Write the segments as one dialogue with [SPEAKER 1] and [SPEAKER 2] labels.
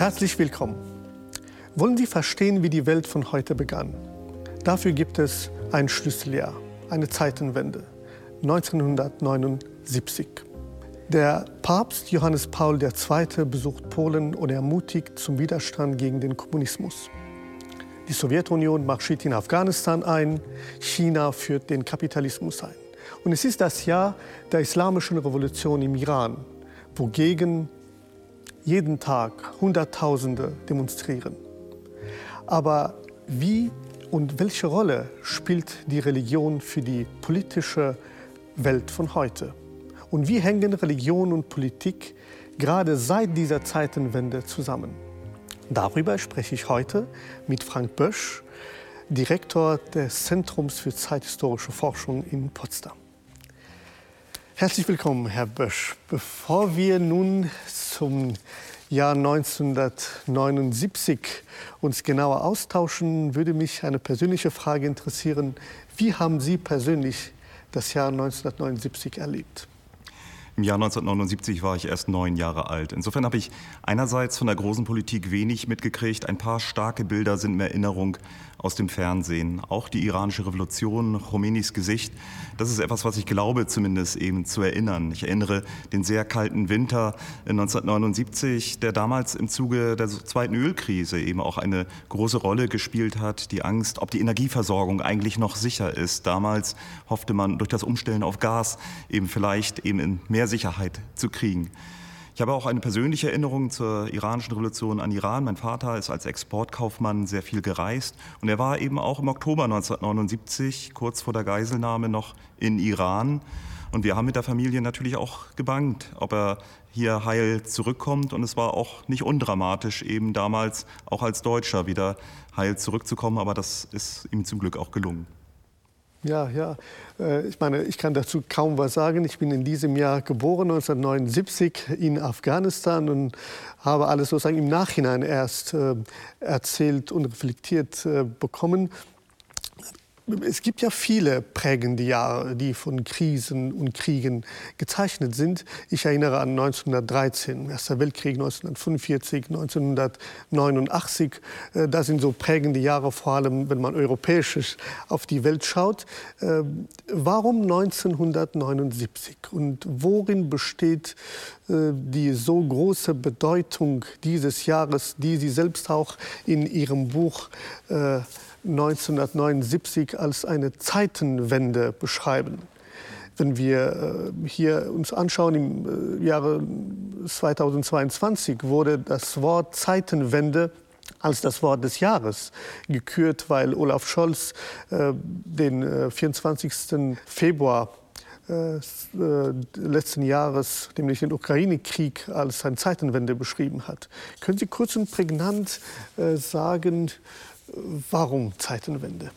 [SPEAKER 1] Herzlich willkommen. Wollen Sie verstehen, wie die Welt von heute begann? Dafür gibt es ein Schlüsseljahr, eine Zeitenwende, 1979. Der Papst Johannes Paul II. besucht Polen und ermutigt zum Widerstand gegen den Kommunismus. Die Sowjetunion marschiert in Afghanistan ein, China führt den Kapitalismus ein. Und es ist das Jahr der Islamischen Revolution im Iran, wogegen jeden Tag Hunderttausende demonstrieren. Aber wie und welche Rolle spielt die Religion für die politische Welt von heute? Und wie hängen Religion und Politik gerade seit dieser Zeitenwende zusammen? Darüber spreche ich heute mit Frank Bösch, Direktor des Zentrums für zeithistorische Forschung in Potsdam. Herzlich willkommen, Herr Bösch. Bevor wir nun zum Jahr 1979 uns genauer austauschen, würde mich eine persönliche Frage interessieren. Wie haben Sie persönlich das Jahr 1979 erlebt?
[SPEAKER 2] Im Jahr 1979 war ich erst neun Jahre alt. Insofern habe ich einerseits von der großen Politik wenig mitgekriegt. Ein paar starke Bilder sind in Erinnerung aus dem Fernsehen. Auch die iranische Revolution, Khomeinis Gesicht, das ist etwas, was ich glaube zumindest eben zu erinnern. Ich erinnere den sehr kalten Winter 1979, der damals im Zuge der zweiten Ölkrise eben auch eine große Rolle gespielt hat. Die Angst, ob die Energieversorgung eigentlich noch sicher ist. Damals hoffte man durch das Umstellen auf Gas eben vielleicht eben in mehr Sicherheit zu kriegen. Ich habe auch eine persönliche Erinnerung zur iranischen Revolution an Iran. Mein Vater ist als Exportkaufmann sehr viel gereist und er war eben auch im Oktober 1979, kurz vor der Geiselnahme, noch in Iran. Und wir haben mit der Familie natürlich auch gebangt, ob er hier heil zurückkommt. Und es war auch nicht undramatisch, eben damals auch als Deutscher wieder heil zurückzukommen. Aber das ist ihm zum Glück auch gelungen.
[SPEAKER 1] Ja, ja. Äh, ich meine, ich kann dazu kaum was sagen. Ich bin in diesem Jahr geboren, 1979 in Afghanistan und habe alles sozusagen im Nachhinein erst äh, erzählt und reflektiert äh, bekommen es gibt ja viele prägende Jahre, die von Krisen und Kriegen gezeichnet sind. Ich erinnere an 1913, Erster Weltkrieg, 1945, 1989. Äh, das sind so prägende Jahre, vor allem wenn man europäisch auf die Welt schaut. Äh, warum 1979 und worin besteht äh, die so große Bedeutung dieses Jahres, die Sie selbst auch in Ihrem Buch 1979 als eine Zeitenwende beschreiben. Wenn wir äh, hier uns anschauen, im äh, Jahre 2022 wurde das Wort Zeitenwende als das Wort des Jahres gekürt, weil Olaf Scholz äh, den 24. Februar letzten Jahres, nämlich den Ukraine-Krieg, als eine Zeitenwende beschrieben hat. Können Sie kurz und prägnant sagen, Warum Zeitenwende?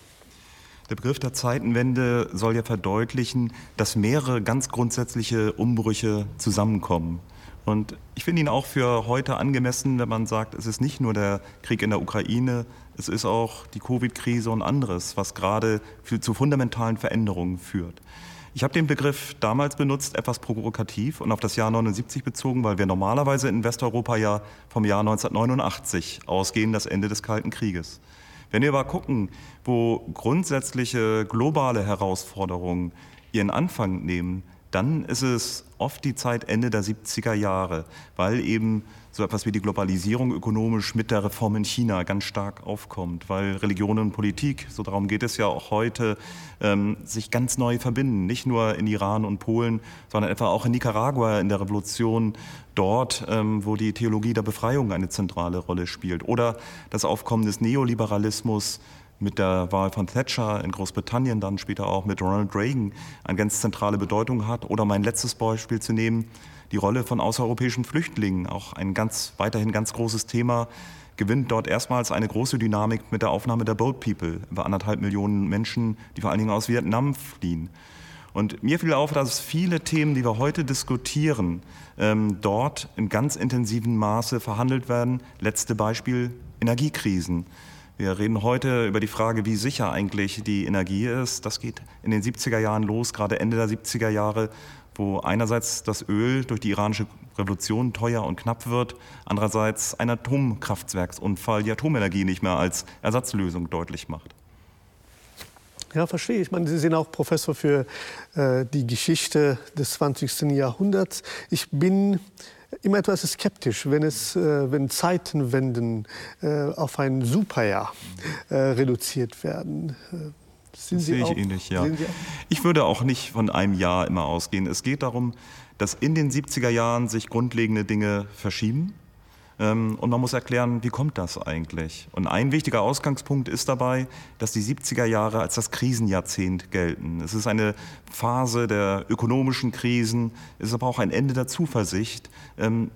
[SPEAKER 2] Der Begriff der Zeitenwende soll ja verdeutlichen, dass mehrere ganz grundsätzliche Umbrüche zusammenkommen. Und ich finde ihn auch für heute angemessen, wenn man sagt, es ist nicht nur der Krieg in der Ukraine, es ist auch die Covid-Krise und anderes, was gerade zu fundamentalen Veränderungen führt. Ich habe den Begriff damals benutzt, etwas provokativ und auf das Jahr 79 bezogen, weil wir normalerweise in Westeuropa ja vom Jahr 1989 ausgehen, das Ende des Kalten Krieges. Wenn wir aber gucken, wo grundsätzliche globale Herausforderungen ihren Anfang nehmen, dann ist es oft die Zeit Ende der 70er Jahre, weil eben so etwas wie die Globalisierung ökonomisch mit der Reform in China ganz stark aufkommt, weil Religion und Politik, so darum geht es ja auch heute, ähm, sich ganz neu verbinden. Nicht nur in Iran und Polen, sondern etwa auch in Nicaragua in der Revolution dort, ähm, wo die Theologie der Befreiung eine zentrale Rolle spielt. Oder das Aufkommen des Neoliberalismus mit der Wahl von Thatcher in Großbritannien, dann später auch mit Ronald Reagan eine ganz zentrale Bedeutung hat. Oder mein letztes Beispiel zu nehmen, die Rolle von außereuropäischen Flüchtlingen, auch ein ganz, weiterhin ganz großes Thema, gewinnt dort erstmals eine große Dynamik mit der Aufnahme der Boat People, über anderthalb Millionen Menschen, die vor allen Dingen aus Vietnam fliehen. Und mir fiel auf, dass viele Themen, die wir heute diskutieren, ähm, dort in ganz intensivem Maße verhandelt werden. Letzte Beispiel Energiekrisen. Wir reden heute über die Frage, wie sicher eigentlich die Energie ist. Das geht in den 70er Jahren los, gerade Ende der 70er Jahre wo einerseits das Öl durch die iranische Revolution teuer und knapp wird, andererseits ein Atomkraftwerksunfall die Atomenergie nicht mehr als Ersatzlösung deutlich macht.
[SPEAKER 1] Ja, verstehe. Ich meine, Sie sind auch Professor für äh, die Geschichte des 20. Jahrhunderts. Ich bin immer etwas skeptisch, wenn, es, äh, wenn Zeitenwenden äh, auf ein Superjahr äh, reduziert werden.
[SPEAKER 2] Äh, sind das Sie sehe ich ähnlich, ja. Ich würde auch nicht von einem Jahr immer ausgehen. Es geht darum, dass in den 70er Jahren sich grundlegende Dinge verschieben. Ähm, und man muss erklären, wie kommt das eigentlich? Und ein wichtiger Ausgangspunkt ist dabei, dass die 70er Jahre als das Krisenjahrzehnt gelten. Es ist eine Phase der ökonomischen Krisen, es ist aber auch ein Ende der Zuversicht. Ähm,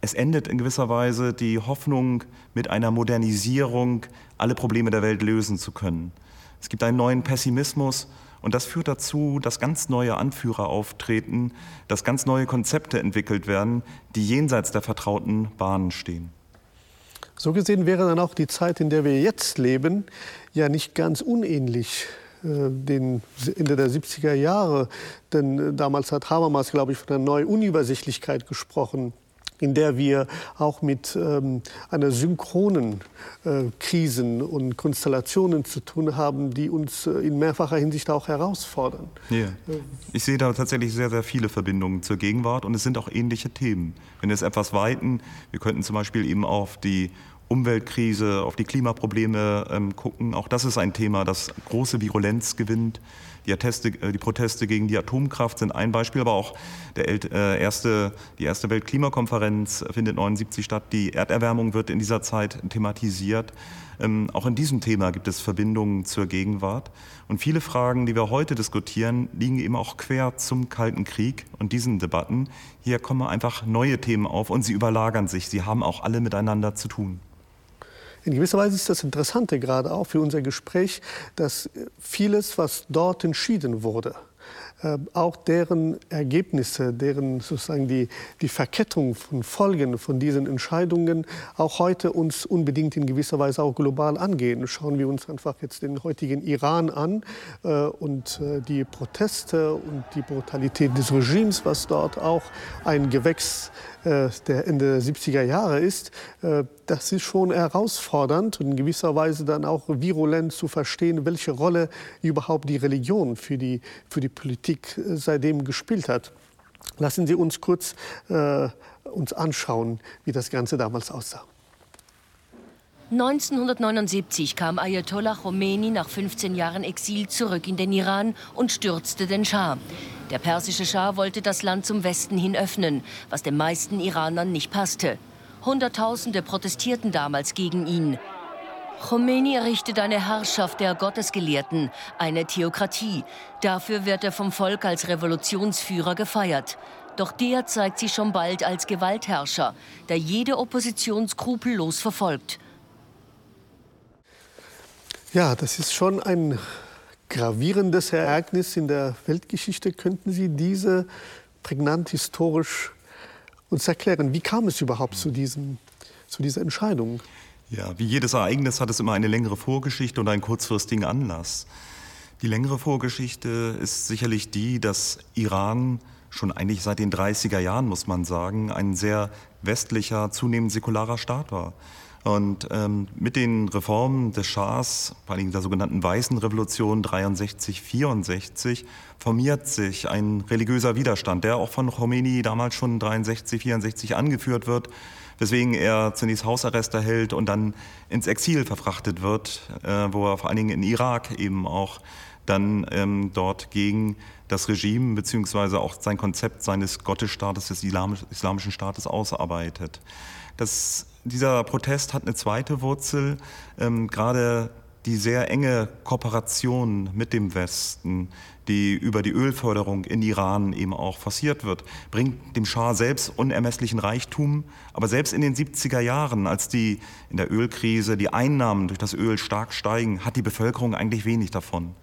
[SPEAKER 2] es endet in gewisser Weise die Hoffnung, mit einer Modernisierung alle Probleme der Welt lösen zu können. Es gibt einen neuen Pessimismus und das führt dazu, dass ganz neue Anführer auftreten, dass ganz neue Konzepte entwickelt werden, die jenseits der vertrauten Bahnen stehen.
[SPEAKER 1] So gesehen wäre dann auch die Zeit, in der wir jetzt leben, ja nicht ganz unähnlich äh, den Ende der 70er Jahre. Denn äh, damals hat Habermas, glaube ich, von einer neuen Unübersichtlichkeit gesprochen in der wir auch mit ähm, einer synchronen äh, Krisen und Konstellationen zu tun haben, die uns äh, in mehrfacher Hinsicht auch herausfordern.
[SPEAKER 2] Ja. Ich sehe da tatsächlich sehr, sehr viele Verbindungen zur Gegenwart und es sind auch ähnliche Themen. Wenn wir es etwas weiten, wir könnten zum Beispiel eben auf die Umweltkrise, auf die Klimaprobleme ähm, gucken. Auch das ist ein Thema, das große Virulenz gewinnt. Die, Atteste, äh, die, Proteste gegen die Atomkraft sind ein Beispiel, aber auch der äh, erste, die erste Weltklimakonferenz findet 79 statt. Die Erderwärmung wird in dieser Zeit thematisiert. Ähm, auch in diesem Thema gibt es Verbindungen zur Gegenwart. Und viele Fragen, die wir heute diskutieren, liegen eben auch quer zum Kalten Krieg und diesen Debatten. Hier kommen einfach neue Themen auf und sie überlagern sich. Sie haben auch alle miteinander zu tun.
[SPEAKER 1] In gewisser Weise ist das Interessante gerade auch für unser Gespräch, dass vieles, was dort entschieden wurde, auch deren Ergebnisse, deren sozusagen die, die Verkettung von Folgen von diesen Entscheidungen auch heute uns unbedingt in gewisser Weise auch global angehen. Schauen wir uns einfach jetzt den heutigen Iran an äh, und äh, die Proteste und die Brutalität des Regimes, was dort auch ein Gewächs äh, der Ende der 70er Jahre ist, äh, das ist schon herausfordernd und in gewisser Weise dann auch virulent zu verstehen, welche Rolle überhaupt die Religion für die, für die Politik äh, seitdem gespielt hat. Lassen Sie uns kurz äh, uns anschauen, wie das Ganze damals aussah.
[SPEAKER 3] 1979 kam Ayatollah Khomeini nach 15 Jahren Exil zurück in den Iran und stürzte den Schah. Der persische Schah wollte das Land zum Westen hin öffnen, was den meisten Iranern nicht passte. Hunderttausende protestierten damals gegen ihn. Khomeini errichtet eine Herrschaft der Gottesgelehrten, eine Theokratie. Dafür wird er vom Volk als Revolutionsführer gefeiert. Doch der zeigt sich schon bald als Gewaltherrscher, der jede Opposition skrupellos verfolgt.
[SPEAKER 1] Ja, das ist schon ein gravierendes Ereignis in der Weltgeschichte. Könnten Sie diese prägnant historisch uns erklären? Wie kam es überhaupt zu, diesem, zu dieser Entscheidung?
[SPEAKER 2] Ja, wie jedes Ereignis hat es immer eine längere Vorgeschichte und einen kurzfristigen Anlass. Die längere Vorgeschichte ist sicherlich die, dass Iran schon eigentlich seit den 30er Jahren, muss man sagen, ein sehr westlicher, zunehmend säkularer Staat war. Und ähm, mit den Reformen des Schahs, vor allem der sogenannten Weißen Revolution 63, 64, formiert sich ein religiöser Widerstand, der auch von Khomeini damals schon 63, 64 angeführt wird, weswegen er zunächst Hausarrest erhält und dann ins Exil verfrachtet wird, äh, wo er vor allen Dingen in Irak eben auch dann ähm, dort gegen das Regime beziehungsweise auch sein Konzept seines Gottesstaates, des islamischen Staates ausarbeitet. Das dieser Protest hat eine zweite Wurzel, ähm, gerade die sehr enge Kooperation mit dem Westen, die über die Ölförderung in Iran eben auch forciert wird, bringt dem Schah selbst unermesslichen Reichtum. Aber selbst in den 70er Jahren, als die in der Ölkrise die Einnahmen durch das Öl stark steigen, hat die Bevölkerung eigentlich wenig davon.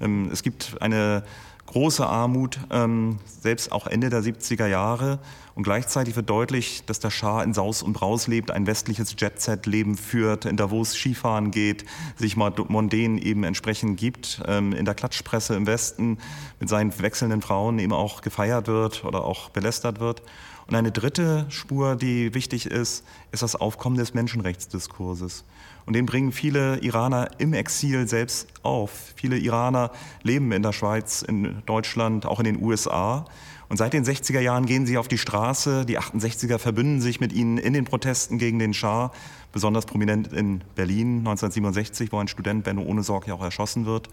[SPEAKER 2] Ähm, es gibt eine große Armut, ähm, selbst auch Ende der 70er Jahre. Und gleichzeitig wird deutlich, dass der Schah in Saus und Braus lebt, ein westliches Jet-Set-Leben führt, in Davos Skifahren geht, sich mondän eben entsprechend gibt, ähm, in der Klatschpresse im Westen mit seinen wechselnden Frauen eben auch gefeiert wird oder auch belästert wird. Und eine dritte Spur, die wichtig ist, ist das Aufkommen des Menschenrechtsdiskurses. Und den bringen viele Iraner im Exil selbst auf. Viele Iraner leben in der Schweiz, in Deutschland, auch in den USA. Und seit den 60er Jahren gehen sie auf die Straße. Die 68er verbünden sich mit ihnen in den Protesten gegen den Schah, besonders prominent in Berlin 1967, wo ein Student Benno Ohnesorg ja auch erschossen wird.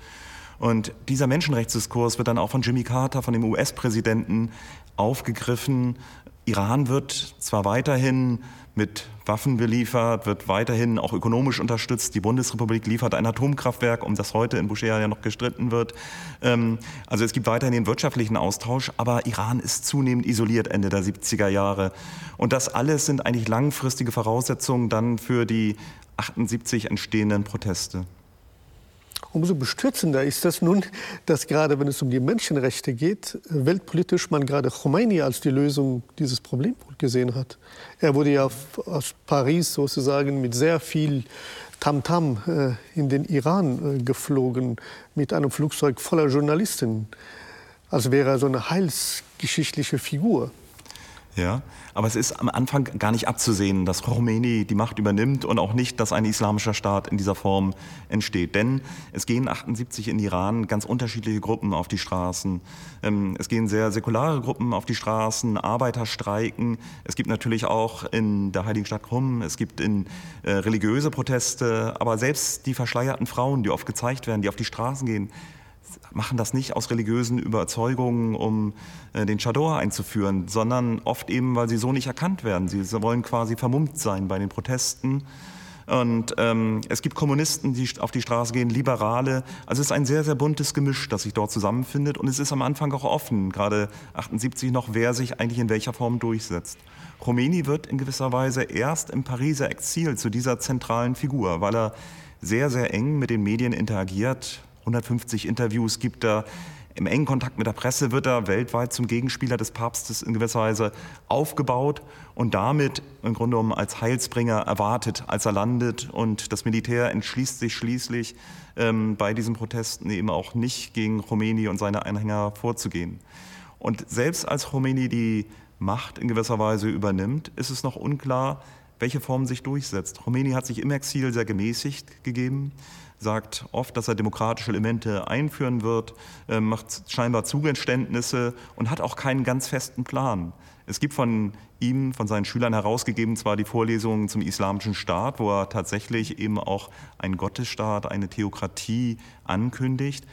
[SPEAKER 2] Und dieser Menschenrechtsdiskurs wird dann auch von Jimmy Carter, von dem US-Präsidenten, aufgegriffen. Iran wird zwar weiterhin mit Waffen beliefert, wird weiterhin auch ökonomisch unterstützt. Die Bundesrepublik liefert ein Atomkraftwerk, um das heute in Bushehr ja noch gestritten wird. Ähm, also es gibt weiterhin den wirtschaftlichen Austausch, aber Iran ist zunehmend isoliert Ende der 70er Jahre. Und das alles sind eigentlich langfristige Voraussetzungen dann für die 78 entstehenden Proteste.
[SPEAKER 1] Umso bestürzender ist das nun, dass gerade wenn es um die Menschenrechte geht, weltpolitisch man gerade Khomeini als die Lösung dieses Problems gesehen hat. Er wurde ja aus Paris sozusagen mit sehr viel Tamtam -Tam, äh, in den Iran äh, geflogen, mit einem Flugzeug voller Journalisten, als wäre er so eine heilsgeschichtliche Figur.
[SPEAKER 2] Ja, aber es ist am Anfang gar nicht abzusehen, dass Khomeini die Macht übernimmt und auch nicht, dass ein islamischer Staat in dieser Form entsteht. Denn es gehen 78 in Iran ganz unterschiedliche Gruppen auf die Straßen. Ähm, es gehen sehr säkulare Gruppen auf die Straßen, Arbeiter streiken. Es gibt natürlich auch in der heiligen Stadt Krum, es gibt in äh, religiöse Proteste, aber selbst die verschleierten Frauen, die oft gezeigt werden, die auf die Straßen gehen, machen das nicht aus religiösen Überzeugungen, um äh, den Chador einzuführen, sondern oft eben, weil sie so nicht erkannt werden. Sie wollen quasi vermummt sein bei den Protesten. Und ähm, es gibt Kommunisten, die auf die Straße gehen, Liberale. Also es ist ein sehr, sehr buntes Gemisch, das sich dort zusammenfindet. Und es ist am Anfang auch offen, gerade 78 noch, wer sich eigentlich in welcher Form durchsetzt. Khomeini wird in gewisser Weise erst im Pariser Exil zu dieser zentralen Figur, weil er sehr, sehr eng mit den Medien interagiert, 150 Interviews gibt er. Im engen Kontakt mit der Presse wird er weltweit zum Gegenspieler des Papstes in gewisser Weise aufgebaut und damit im Grunde genommen als Heilsbringer erwartet, als er landet. Und das Militär entschließt sich schließlich, ähm, bei diesen Protesten eben auch nicht gegen Khomeini und seine Anhänger vorzugehen. Und selbst als Khomeini die Macht in gewisser Weise übernimmt, ist es noch unklar, welche Form sich durchsetzt. Khomeini hat sich im Exil sehr gemäßigt gegeben sagt oft, dass er demokratische Elemente einführen wird, äh, macht scheinbar Zugeständnisse und hat auch keinen ganz festen Plan. Es gibt von ihm, von seinen Schülern herausgegeben, zwar die Vorlesungen zum Islamischen Staat, wo er tatsächlich eben auch einen Gottesstaat, eine Theokratie ankündigt,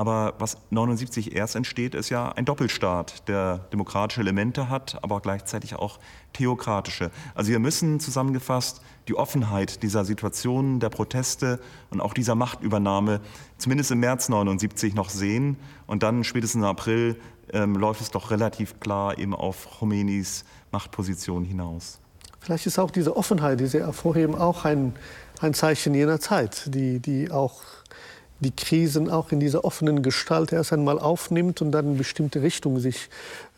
[SPEAKER 2] aber was 79 erst entsteht, ist ja ein Doppelstaat, der demokratische Elemente hat, aber gleichzeitig auch theokratische. Also wir müssen zusammengefasst die Offenheit dieser Situation, der Proteste und auch dieser Machtübernahme zumindest im März 79 noch sehen. Und dann spätestens im April ähm, läuft es doch relativ klar eben auf Khomeinis Machtposition hinaus.
[SPEAKER 1] Vielleicht ist auch diese Offenheit, die Sie hervorheben, auch ein, ein Zeichen jener Zeit, die, die auch die Krisen auch in dieser offenen Gestalt erst einmal aufnimmt und dann in bestimmte Richtungen sich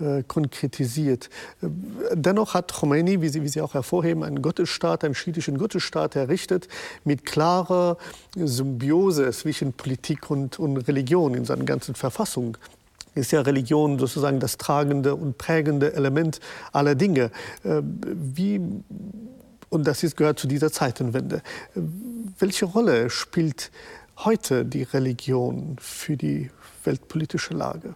[SPEAKER 1] äh, konkretisiert. Äh, dennoch hat Khomeini, wie Sie, wie Sie auch hervorheben, einen Gottesstaat, einen schiitischen Gottesstaat errichtet, mit klarer Symbiose zwischen Politik und, und Religion in seiner ganzen Verfassung ist ja Religion sozusagen das tragende und prägende Element aller Dinge. Äh, wie, und das ist, gehört zu dieser Zeitenwende. Äh, welche Rolle spielt heute die Religion für die weltpolitische Lage?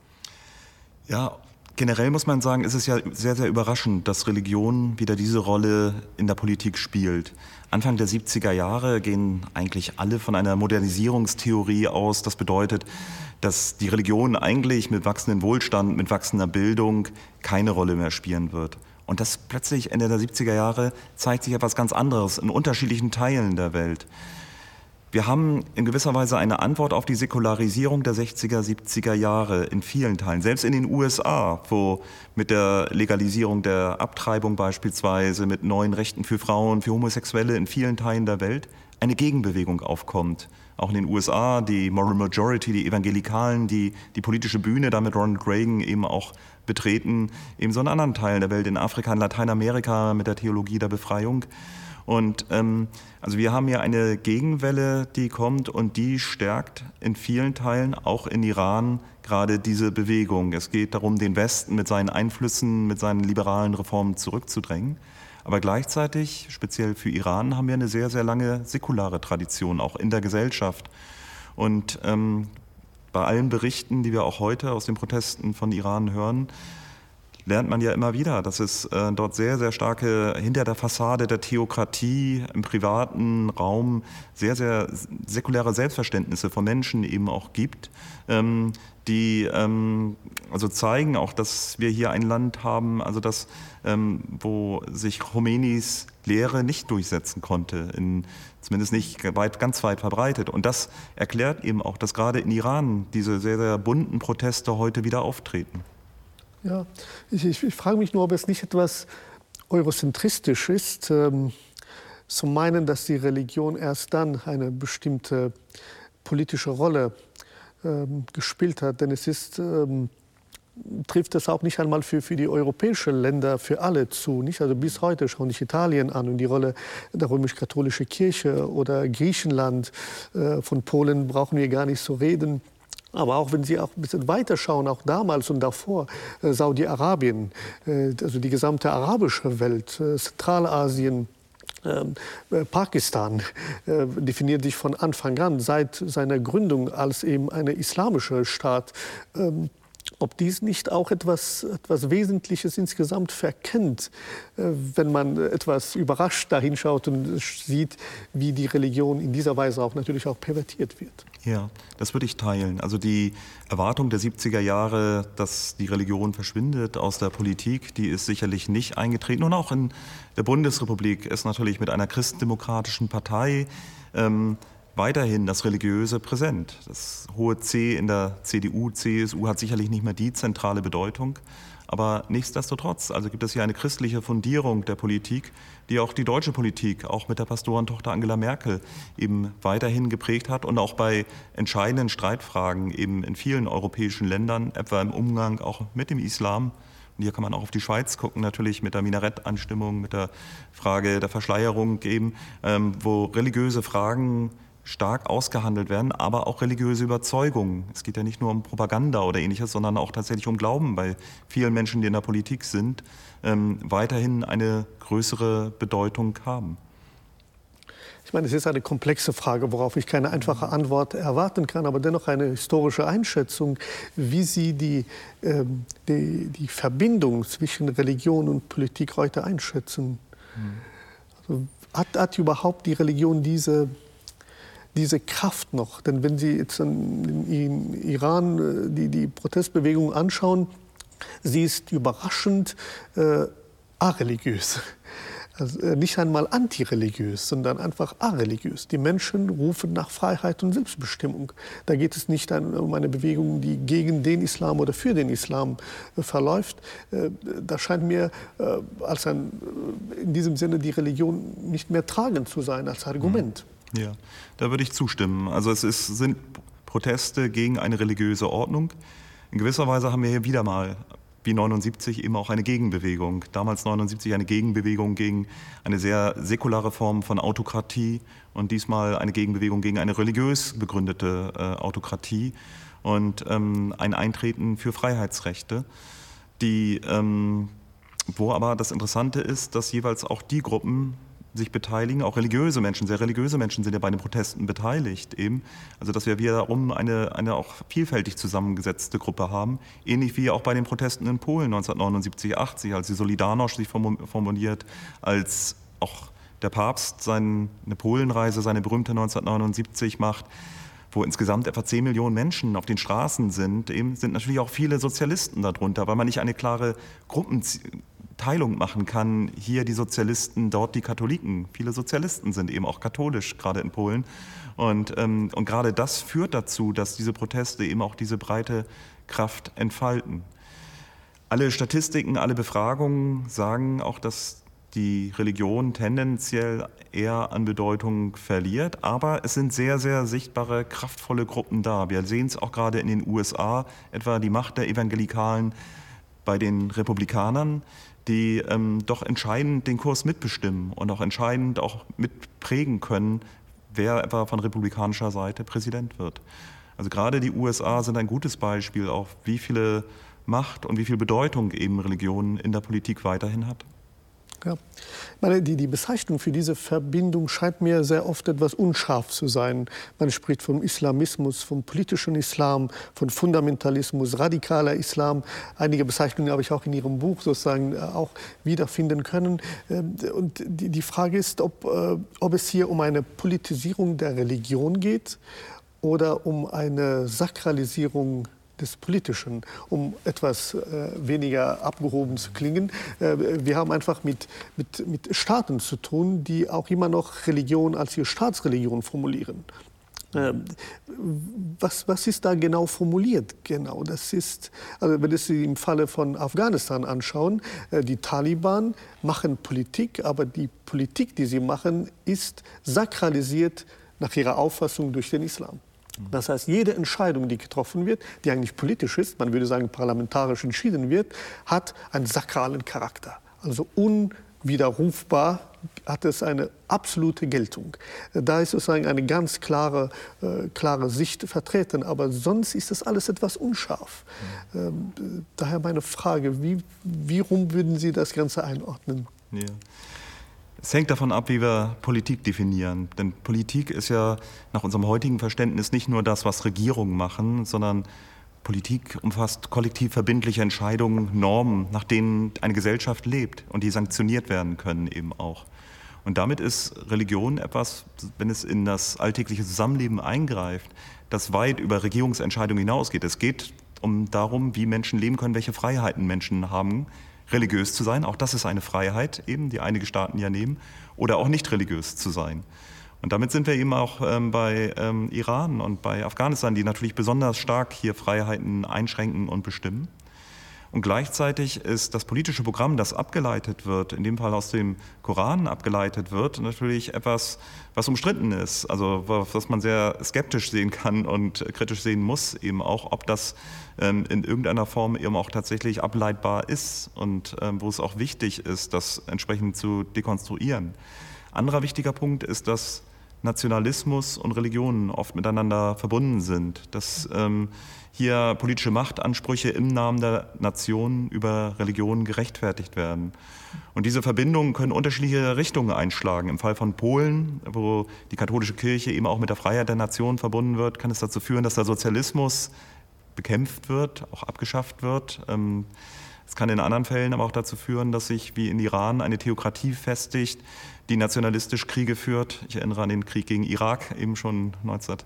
[SPEAKER 2] Ja, generell muss man sagen, ist es ja sehr, sehr überraschend, dass Religion wieder diese Rolle in der Politik spielt. Anfang der 70er Jahre gehen eigentlich alle von einer Modernisierungstheorie aus. Das bedeutet, dass die Religion eigentlich mit wachsendem Wohlstand, mit wachsender Bildung keine Rolle mehr spielen wird. Und das plötzlich Ende der 70er Jahre zeigt sich etwas ganz anderes in unterschiedlichen Teilen der Welt. Wir haben in gewisser Weise eine Antwort auf die Säkularisierung der 60er, 70er Jahre in vielen Teilen. Selbst in den USA, wo mit der Legalisierung der Abtreibung beispielsweise, mit neuen Rechten für Frauen, für Homosexuelle in vielen Teilen der Welt eine Gegenbewegung aufkommt. auch in den USA, die Moral Majority, die Evangelikalen, die die politische Bühne da mit Ronald Reagan eben auch betreten, ebenso in anderen Teilen der Welt, in Afrika, in Lateinamerika mit der Theologie der Befreiung. Und ähm, also wir haben hier eine Gegenwelle, die kommt und die stärkt in vielen Teilen, auch in Iran, gerade diese Bewegung. Es geht darum, den Westen mit seinen Einflüssen, mit seinen liberalen Reformen zurückzudrängen. Aber gleichzeitig, speziell für Iran, haben wir eine sehr, sehr lange säkulare Tradition, auch in der Gesellschaft. Und ähm, bei allen Berichten, die wir auch heute aus den Protesten von Iran hören, lernt man ja immer wieder, dass es äh, dort sehr, sehr starke, hinter der Fassade der Theokratie im privaten Raum sehr, sehr säkuläre Selbstverständnisse von Menschen eben auch gibt, ähm, die ähm, also zeigen auch, dass wir hier ein Land haben, also das, ähm, wo sich Khomeinis Lehre nicht durchsetzen konnte, in, zumindest nicht weit, ganz weit verbreitet. Und das erklärt eben auch, dass gerade in Iran diese sehr, sehr bunten Proteste heute wieder auftreten.
[SPEAKER 1] Ja, ich, ich, ich frage mich nur, ob es nicht etwas eurozentristisch ist, ähm, zu meinen, dass die Religion erst dann eine bestimmte politische Rolle ähm, gespielt hat. Denn es ist, ähm, trifft das auch nicht einmal für, für die europäischen Länder, für alle zu. Nicht? Also bis heute schauen sich Italien an und die Rolle der römisch-katholischen Kirche oder Griechenland. Äh, von Polen brauchen wir gar nicht so reden. Aber auch wenn Sie auch ein bisschen weiter schauen, auch damals und davor, äh, Saudi-Arabien, äh, also die gesamte arabische Welt, äh, Zentralasien, ähm, äh, Pakistan äh, definiert sich von Anfang an, seit seiner Gründung, als eben ein islamischer Staat. Ob dies nicht auch etwas, etwas Wesentliches insgesamt verkennt, äh, wenn man etwas überrascht dahinschaut und sieht, wie die Religion in dieser Weise auch natürlich auch pervertiert wird.
[SPEAKER 2] Ja, das würde ich teilen. Also die Erwartung der 70er Jahre, dass die Religion verschwindet aus der Politik, die ist sicherlich nicht eingetreten. Und auch in der Bundesrepublik ist natürlich mit einer christendemokratischen Partei ähm, weiterhin das Religiöse präsent. Das hohe C in der CDU, CSU hat sicherlich nicht mehr die zentrale Bedeutung. Aber nichtsdestotrotz, also gibt es hier eine christliche Fundierung der Politik, die auch die deutsche Politik, auch mit der Pastorentochter Angela Merkel, eben weiterhin geprägt hat und auch bei entscheidenden Streitfragen eben in vielen europäischen Ländern, etwa im Umgang auch mit dem Islam, und hier kann man auch auf die Schweiz gucken, natürlich mit der Minarettanstimmung, mit der Frage der Verschleierung eben, ähm, wo religiöse Fragen stark ausgehandelt werden, aber auch religiöse Überzeugungen. Es geht ja nicht nur um Propaganda oder ähnliches, sondern auch tatsächlich um Glauben bei vielen Menschen, die in der Politik sind, ähm, weiterhin eine größere Bedeutung haben.
[SPEAKER 1] Ich meine, es ist eine komplexe Frage, worauf ich keine einfache Antwort erwarten kann, aber dennoch eine historische Einschätzung, wie Sie die, ähm, die, die Verbindung zwischen Religion und Politik heute einschätzen. Mhm. Also, hat, hat überhaupt die Religion diese diese Kraft noch. Denn wenn Sie jetzt in Iran äh, die, die Protestbewegung anschauen, sie ist überraschend äh, areligiös. Also äh, nicht einmal antireligiös, sondern einfach areligiös. Die Menschen rufen nach Freiheit und Selbstbestimmung. Da geht es nicht um eine Bewegung, die gegen den Islam oder für den Islam äh, verläuft. Da scheint mir als ein, in diesem Sinne die Religion nicht mehr tragend zu sein als Argument. Mhm.
[SPEAKER 2] Ja, da würde ich zustimmen. Also es ist, sind Proteste gegen eine religiöse Ordnung. In gewisser Weise haben wir hier wieder mal, wie 79, eben auch eine Gegenbewegung. Damals 79 eine Gegenbewegung gegen eine sehr säkulare Form von Autokratie und diesmal eine Gegenbewegung gegen eine religiös begründete äh, Autokratie und ähm, ein Eintreten für Freiheitsrechte, die, ähm, wo aber das Interessante ist, dass jeweils auch die Gruppen sich beteiligen, auch religiöse Menschen, sehr religiöse Menschen sind ja bei den Protesten beteiligt eben. Also dass wir wiederum eine, eine auch vielfältig zusammengesetzte Gruppe haben, ähnlich wie auch bei den Protesten in Polen 1979, 80, als die Solidarność sich formuliert, als auch der Papst seine Polenreise, seine berühmte 1979 macht, wo insgesamt etwa 10 Millionen Menschen auf den Straßen sind, eben sind natürlich auch viele Sozialisten darunter, weil man nicht eine klare Gruppen Teilung machen kann, hier die Sozialisten, dort die Katholiken. Viele Sozialisten sind eben auch katholisch, gerade in Polen. Und, ähm, und gerade das führt dazu, dass diese Proteste eben auch diese breite Kraft entfalten. Alle Statistiken, alle Befragungen sagen auch, dass die Religion tendenziell eher an Bedeutung verliert. Aber es sind sehr, sehr sichtbare, kraftvolle Gruppen da. Wir sehen es auch gerade in den USA, etwa die Macht der Evangelikalen bei den Republikanern, die ähm, doch entscheidend den Kurs mitbestimmen und auch entscheidend auch mitprägen können, wer etwa von republikanischer Seite Präsident wird. Also gerade die USA sind ein gutes Beispiel auf wie viele Macht und wie viel Bedeutung eben Religion in der Politik weiterhin hat.
[SPEAKER 1] Ja. Meine, die, die Bezeichnung für diese Verbindung scheint mir sehr oft etwas unscharf zu sein. Man spricht vom Islamismus, vom politischen Islam, von Fundamentalismus, radikaler Islam. Einige Bezeichnungen habe ich auch in Ihrem Buch sozusagen äh, auch wiederfinden können. Ähm, und die, die Frage ist, ob, äh, ob es hier um eine Politisierung der Religion geht oder um eine Sakralisierung des Politischen, um etwas äh, weniger abgehoben zu klingen. Äh, wir haben einfach mit, mit, mit Staaten zu tun, die auch immer noch Religion als ihre Staatsreligion formulieren. Äh, was, was, ist da genau formuliert? Genau, das ist, also wenn Sie im Falle von Afghanistan anschauen, äh, die Taliban machen Politik, aber die Politik, die sie machen, ist sakralisiert nach ihrer Auffassung durch den Islam. Das heißt, jede Entscheidung, die getroffen wird, die eigentlich politisch ist, man würde sagen parlamentarisch entschieden wird, hat einen sakralen Charakter. Also unwiderrufbar hat es eine absolute Geltung. Da ist sozusagen eine ganz klare, äh, klare Sicht vertreten, aber sonst ist das alles etwas unscharf. Ähm, daher meine Frage, wie, wie rum würden Sie das Ganze einordnen?
[SPEAKER 2] Ja. Es hängt davon ab, wie wir Politik definieren. Denn Politik ist ja nach unserem heutigen Verständnis nicht nur das, was Regierungen machen, sondern Politik umfasst kollektiv verbindliche Entscheidungen, Normen, nach denen eine Gesellschaft lebt und die sanktioniert werden können eben auch. Und damit ist Religion etwas, wenn es in das alltägliche Zusammenleben eingreift, das weit über Regierungsentscheidungen hinausgeht. Es geht um darum, wie Menschen leben können, welche Freiheiten Menschen haben, religiös zu sein. Auch das ist eine Freiheit, eben, die einige Staaten ja nehmen, oder auch nicht religiös zu sein. Und damit sind wir eben auch ähm, bei ähm, Iran und bei Afghanistan, die natürlich besonders stark hier Freiheiten einschränken und bestimmen. Und gleichzeitig ist das politische Programm, das abgeleitet wird, in dem Fall aus dem Koran abgeleitet wird, natürlich etwas, was umstritten ist. Also was man sehr skeptisch sehen kann und kritisch sehen muss, eben auch, ob das ähm, in irgendeiner Form eben auch tatsächlich ableitbar ist und ähm, wo es auch wichtig ist, das entsprechend zu dekonstruieren. Anderer wichtiger Punkt ist, dass Nationalismus und Religionen oft miteinander verbunden sind. Dass ähm, hier politische Machtansprüche im Namen der Nation über Religionen gerechtfertigt werden. Und diese Verbindungen können unterschiedliche Richtungen einschlagen. Im Fall von Polen, wo die katholische Kirche eben auch mit der Freiheit der Nation verbunden wird, kann es dazu führen, dass der Sozialismus bekämpft wird, auch abgeschafft wird. Ähm, es kann in anderen Fällen aber auch dazu führen, dass sich wie in Iran eine Theokratie festigt, die nationalistisch Kriege führt. Ich erinnere an den Krieg gegen Irak, eben schon 19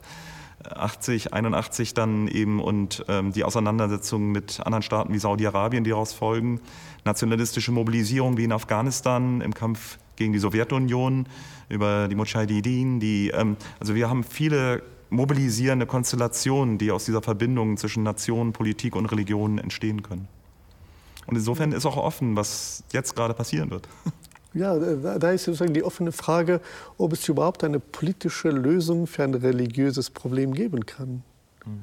[SPEAKER 2] 80, 81 dann eben und ähm, die Auseinandersetzungen mit anderen Staaten wie Saudi-Arabien, die daraus folgen, nationalistische Mobilisierung wie in Afghanistan im Kampf gegen die Sowjetunion, über die Mujahideen, die, ähm, also wir haben viele mobilisierende Konstellationen, die aus dieser Verbindung zwischen Nation, Politik und Religion entstehen können. Und insofern ist auch offen, was jetzt gerade passieren wird.
[SPEAKER 1] Ja, da ist sozusagen die offene Frage, ob es überhaupt eine politische Lösung für ein religiöses Problem geben kann. Mhm.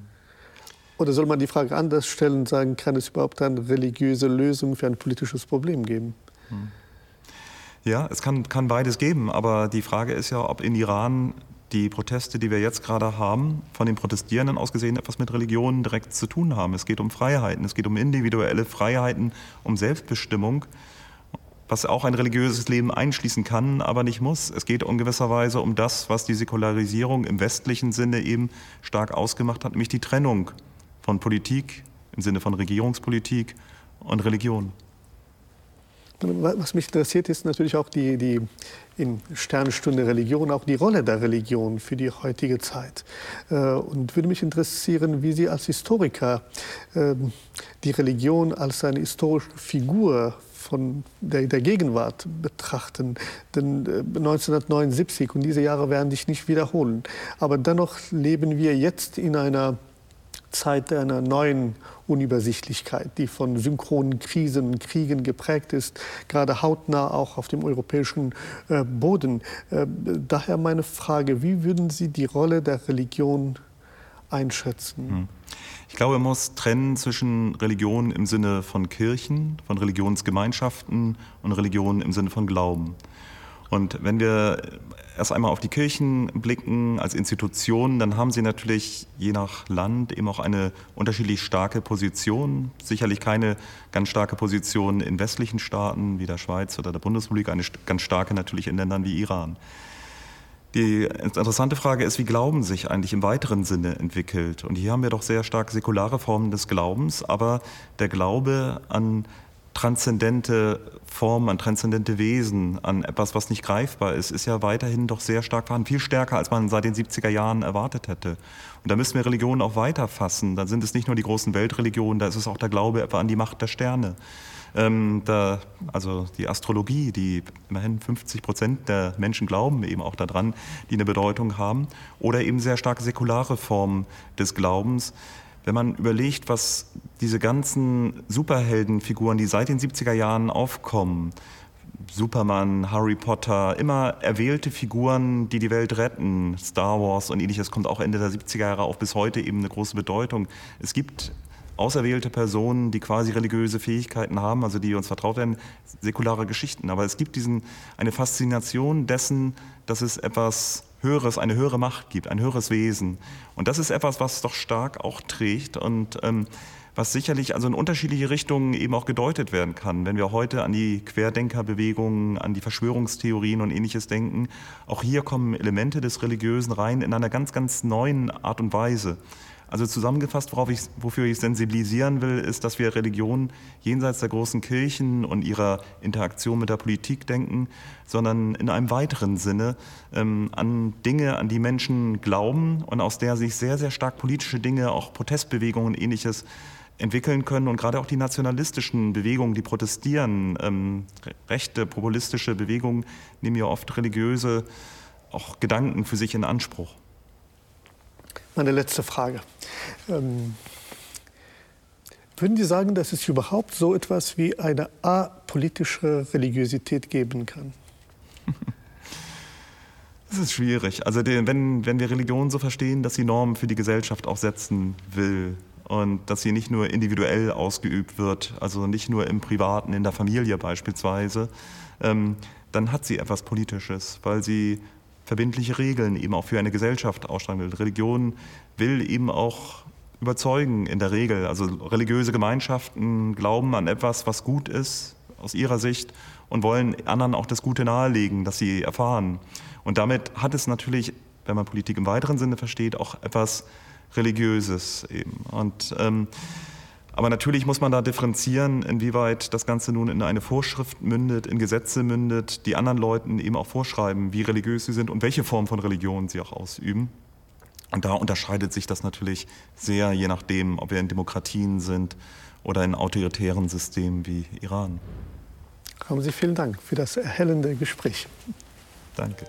[SPEAKER 1] Oder soll man die Frage anders stellen und sagen, kann es überhaupt eine religiöse Lösung für ein politisches Problem geben? Mhm.
[SPEAKER 2] Ja, es kann, kann beides geben, aber die Frage ist ja, ob in Iran die Proteste, die wir jetzt gerade haben, von den Protestierenden aus gesehen etwas mit Religion direkt zu tun haben. Es geht um Freiheiten, es geht um individuelle Freiheiten, um Selbstbestimmung was auch ein religiöses Leben einschließen kann, aber nicht muss. Es geht in gewisser Weise um das, was die Säkularisierung im westlichen Sinne eben stark ausgemacht hat, nämlich die Trennung von Politik im Sinne von Regierungspolitik und Religion.
[SPEAKER 1] Was mich interessiert, ist natürlich auch die, die in Sternstunde Religion, auch die Rolle der Religion für die heutige Zeit. Äh, und würde mich interessieren, wie Sie als Historiker ähm, die Religion als eine historische Figur von der, der Gegenwart betrachten. Denn 1979 äh, und diese Jahre werden sich nicht wiederholen. Aber dennoch leben wir jetzt in einer Zeit einer neuen Unübersichtlichkeit, die von synchronen Krisen und Kriegen geprägt ist, gerade hautnah auch auf dem europäischen äh, Boden. Äh, daher meine Frage, wie würden Sie die Rolle der Religion einschätzen? Hm.
[SPEAKER 2] Ich glaube, man muss trennen zwischen Religion im Sinne von Kirchen, von Religionsgemeinschaften und Religion im Sinne von Glauben. Und wenn wir erst einmal auf die Kirchen blicken als Institutionen, dann haben sie natürlich je nach Land eben auch eine unterschiedlich starke Position. Sicherlich keine ganz starke Position in westlichen Staaten wie der Schweiz oder der Bundesrepublik, eine ganz starke natürlich in Ländern wie Iran. Die interessante Frage ist, wie Glauben sich eigentlich im weiteren Sinne entwickelt. Und hier haben wir doch sehr stark säkulare Formen des Glaubens, aber der Glaube an transzendente Formen, an transzendente Wesen, an etwas, was nicht greifbar ist, ist ja weiterhin doch sehr stark vorhanden, viel stärker, als man seit den 70er Jahren erwartet hätte. Und da müssen wir Religionen auch weiterfassen. Da sind es nicht nur die großen Weltreligionen, da ist es auch der Glaube etwa an die Macht der Sterne. Ähm, da, also die Astrologie, die immerhin 50 Prozent der Menschen glauben eben auch daran, die eine Bedeutung haben, oder eben sehr stark säkulare Formen des Glaubens wenn man überlegt, was diese ganzen Superheldenfiguren, die seit den 70er Jahren aufkommen, Superman, Harry Potter, immer erwählte Figuren, die die Welt retten, Star Wars und ähnliches, kommt auch Ende der 70er Jahre auch bis heute eben eine große Bedeutung. Es gibt auserwählte Personen, die quasi religiöse Fähigkeiten haben, also die uns vertraut werden, säkulare Geschichten. Aber es gibt diesen, eine Faszination dessen, dass es etwas Höheres, eine höhere Macht gibt, ein höheres Wesen. Und das ist etwas, was doch stark auch trägt und ähm, was sicherlich also in unterschiedliche Richtungen eben auch gedeutet werden kann. Wenn wir heute an die Querdenkerbewegungen, an die Verschwörungstheorien und ähnliches denken, auch hier kommen Elemente des Religiösen rein in einer ganz, ganz neuen Art und Weise. Also zusammengefasst, worauf ich, wofür ich sensibilisieren will, ist, dass wir Religion jenseits der großen Kirchen und ihrer Interaktion mit der Politik denken, sondern in einem weiteren Sinne ähm, an Dinge, an die Menschen glauben und aus der sich sehr, sehr stark politische Dinge, auch Protestbewegungen und ähnliches entwickeln können. Und gerade auch die nationalistischen Bewegungen, die protestieren, ähm, rechte, populistische Bewegungen, nehmen ja oft religiöse auch Gedanken für sich in Anspruch.
[SPEAKER 1] Meine letzte Frage. Ähm, würden Sie sagen, dass es überhaupt so etwas wie eine apolitische Religiosität geben kann?
[SPEAKER 2] Das ist schwierig. Also wenn, wenn wir Religion so verstehen, dass sie Normen für die Gesellschaft auch setzen will und dass sie nicht nur individuell ausgeübt wird, also nicht nur im Privaten, in der Familie beispielsweise, ähm, dann hat sie etwas Politisches, weil sie verbindliche Regeln eben auch für eine Gesellschaft ausstrahlen will. Religion will eben auch überzeugen in der Regel. Also religiöse Gemeinschaften glauben an etwas, was gut ist aus ihrer Sicht und wollen anderen auch das Gute nahelegen, das sie erfahren. Und damit hat es natürlich, wenn man Politik im weiteren Sinne versteht, auch etwas Religiöses eben. Und ähm, aber natürlich muss man da differenzieren, inwieweit das Ganze nun in eine Vorschrift mündet, in Gesetze mündet, die anderen Leuten eben auch vorschreiben, wie religiös sie sind und welche Form von Religion sie auch ausüben. Und da unterscheidet sich das natürlich sehr, je nachdem, ob wir in Demokratien sind oder in autoritären Systemen wie Iran.
[SPEAKER 1] Haben Sie vielen Dank für das erhellende Gespräch.
[SPEAKER 2] Danke.